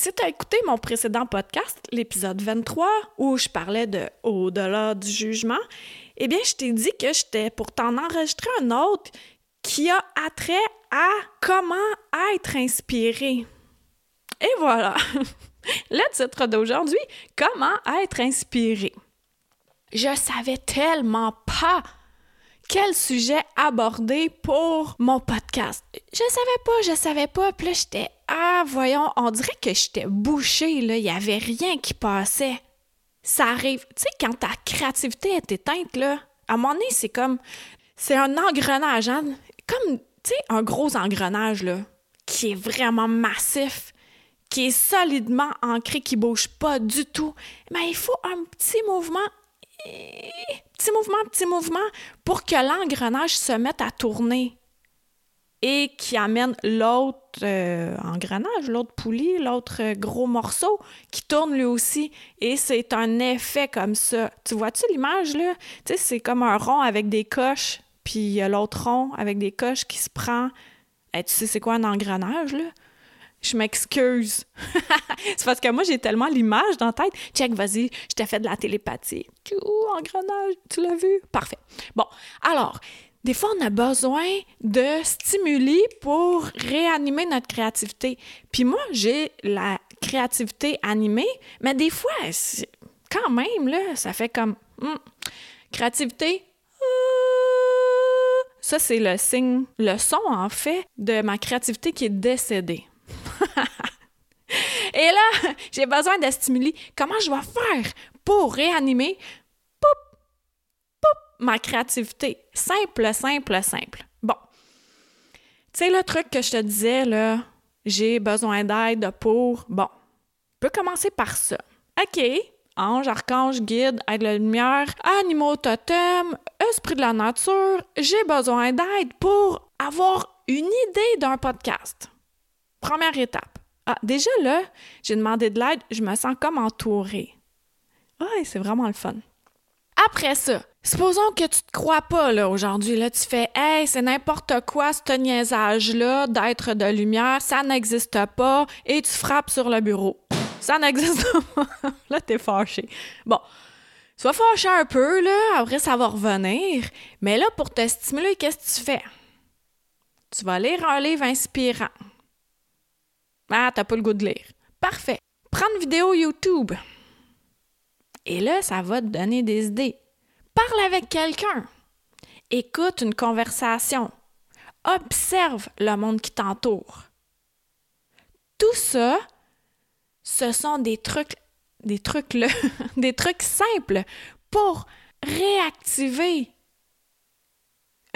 Si tu as écouté mon précédent podcast, l'épisode 23, où je parlais de au-delà du jugement, eh bien, je t'ai dit que j'étais pour t'en enregistrer un autre qui a attrait à comment être inspiré. Et voilà, le titre d'aujourd'hui, comment être inspiré. Je savais tellement pas quel sujet aborder pour mon podcast. Je savais pas, je savais pas. Puis là, j'étais, ah, voyons, on dirait que j'étais bouchée, là. Il y avait rien qui passait. Ça arrive. Tu sais, quand ta créativité est éteinte, là, à un moment c'est comme, c'est un engrenage, hein? Comme, tu sais, un gros engrenage, là, qui est vraiment massif qui est solidement ancré, qui bouge pas du tout, mais il faut un petit mouvement petit mouvement, petit mouvement, pour que l'engrenage se mette à tourner et qui amène l'autre euh, engrenage, l'autre poulie, l'autre euh, gros morceau qui tourne lui aussi. Et c'est un effet comme ça. Tu vois-tu l'image, là? Tu sais, c'est comme un rond avec des coches, puis l'autre rond avec des coches qui se prend. tu sais, c'est quoi un engrenage, là? Je m'excuse. c'est parce que moi, j'ai tellement l'image dans la tête. Check, vas-y, je t'ai fait de la télépathie. Ouh, engrenage, tu l'as vu? Parfait. Bon, alors, des fois, on a besoin de stimuli pour réanimer notre créativité. Puis moi, j'ai la créativité animée, mais des fois, quand même, là, ça fait comme hmm, créativité. Ça, c'est le signe, le son, en fait, de ma créativité qui est décédée. Et là, j'ai besoin de stimuli. Comment je vais faire pour réanimer? Poup, poup, ma créativité? Simple, simple, simple. Bon. Tu sais, le truc que je te disais, là, j'ai besoin d'aide pour. Bon. On peut commencer par ça. OK. Ange, archange, guide, aide de la lumière, animaux totem, esprit de la nature, j'ai besoin d'aide pour avoir une idée d'un podcast. Première étape. Ah, déjà là, j'ai demandé de l'aide, je me sens comme entourée. Ouais, c'est vraiment le fun. Après ça, supposons que tu te crois pas là aujourd'hui, là tu fais "Hey, c'est n'importe quoi ce niaisage là d'être de lumière, ça n'existe pas" et tu frappes sur le bureau. Ça n'existe pas. là t'es fâché. Bon, sois fâché un peu là, après ça va revenir, mais là pour te stimuler, qu'est-ce que tu fais? Tu vas lire un livre inspirant. Ah, t'as pas le goût de lire. Parfait. Prends une vidéo YouTube. Et là, ça va te donner des idées. Parle avec quelqu'un. Écoute une conversation. Observe le monde qui t'entoure. Tout ça, ce sont des trucs, des trucs là, des trucs simples pour réactiver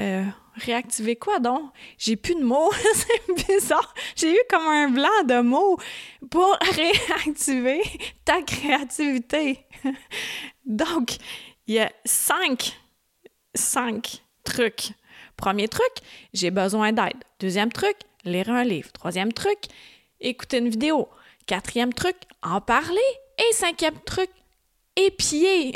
euh, réactiver quoi donc? J'ai plus de mots, c'est bizarre. J'ai eu comme un blanc de mots pour réactiver ta créativité. Donc, il y a cinq, cinq trucs. Premier truc, j'ai besoin d'aide. Deuxième truc, lire un livre. Troisième truc, écouter une vidéo. Quatrième truc, en parler. Et cinquième truc, épier.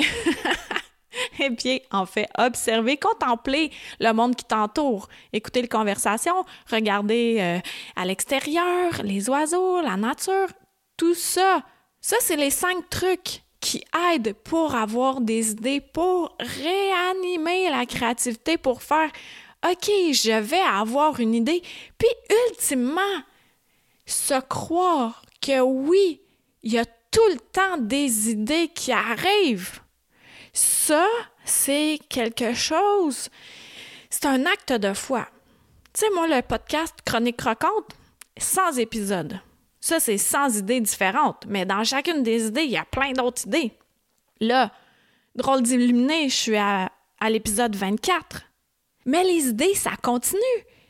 Et puis, en fait, observer, contempler le monde qui t'entoure, écouter les conversations, regarder euh, à l'extérieur, les oiseaux, la nature, tout ça. Ça, c'est les cinq trucs qui aident pour avoir des idées, pour réanimer la créativité, pour faire OK, je vais avoir une idée. Puis, ultimement, se croire que oui, il y a tout le temps des idées qui arrivent ça, c'est quelque chose, c'est un acte de foi. Tu sais, moi, le podcast Chronique Croquante, 100 épisodes. Ça, c'est 100 idées différentes, mais dans chacune des idées, il y a plein d'autres idées. Là, drôle d'illuminer, je suis à, à l'épisode 24. Mais les idées, ça continue.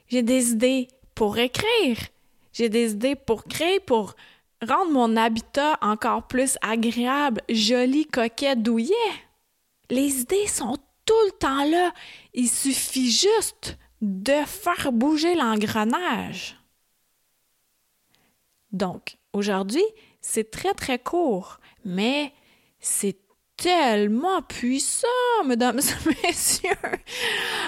J'ai des idées pour écrire. J'ai des idées pour créer, pour rendre mon habitat encore plus agréable, joli, coquet, douillet. Les idées sont tout le temps là. Il suffit juste de faire bouger l'engrenage. Donc, aujourd'hui, c'est très très court, mais c'est tellement puissant, mesdames et messieurs.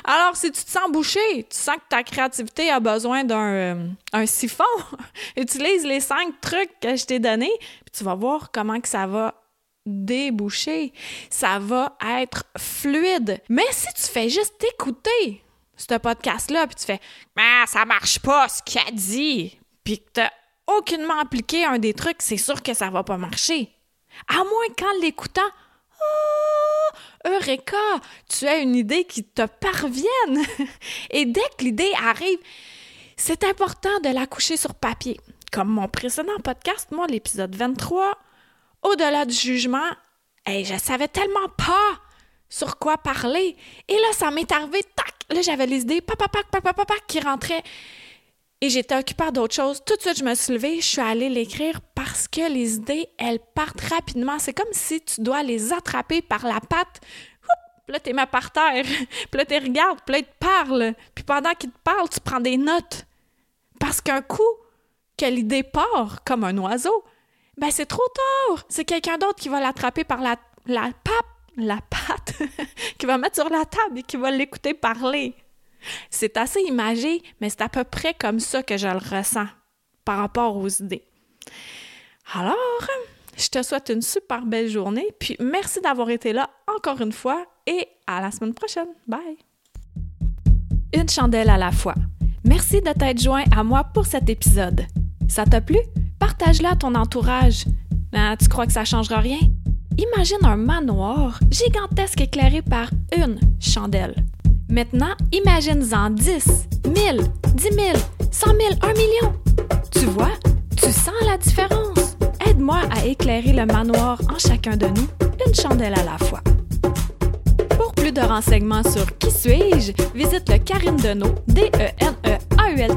Alors, si tu te sens bouché, tu sens que ta créativité a besoin d'un euh, un siphon, utilise les cinq trucs que je t'ai donnés, puis tu vas voir comment que ça va déboucher. Ça va être fluide. Mais si tu fais juste écouter ce podcast-là, puis tu fais Ah, ça marche pas ce qu'il a dit, puis que tu aucunement appliqué un des trucs, c'est sûr que ça va pas marcher. À moins qu'en l'écoutant, Oh, Eureka! Tu as une idée qui te parvienne. Et dès que l'idée arrive, c'est important de la coucher sur papier. Comme mon précédent podcast, moi, l'épisode 23, au-delà du jugement, et je savais tellement pas sur quoi parler. Et là, ça m'est arrivé, tac! Là, j'avais les idées, papa, papa, papa, papa, qui rentraient. Et j'étais occupée d'autres choses. Tout de suite, je me suis levée, je suis allée l'écrire parce que les idées, elles partent rapidement. C'est comme si tu dois les attraper par la patte. Puis là, t'es mis par terre. Puis là, tu regardes, puis là, ils te parlent. Puis pendant qu'ils te parlent, tu prends des notes. Parce qu'un coup que l'idée part comme un oiseau, ben c'est trop tard. C'est quelqu'un d'autre qui va l'attraper par la, la pape, la patte, qui va mettre sur la table et qui va l'écouter parler. C'est assez imagé, mais c'est à peu près comme ça que je le ressens par rapport aux idées. Alors, je te souhaite une super belle journée, puis merci d'avoir été là encore une fois et à la semaine prochaine. Bye! Une chandelle à la fois. Merci de t'être joint à moi pour cet épisode. Ça t'a plu? Partage-le à ton entourage. Ah, tu crois que ça changera rien? Imagine un manoir gigantesque éclairé par une chandelle. Maintenant, imagine-en 10, 1000, 10 000, 100 000, 1 million. Tu vois, tu sens la différence. Aide-moi à éclairer le manoir en chacun de nous, une chandelle à la fois. Pour plus de renseignements sur Qui suis-je, visite le Karine Deneau, d n a u l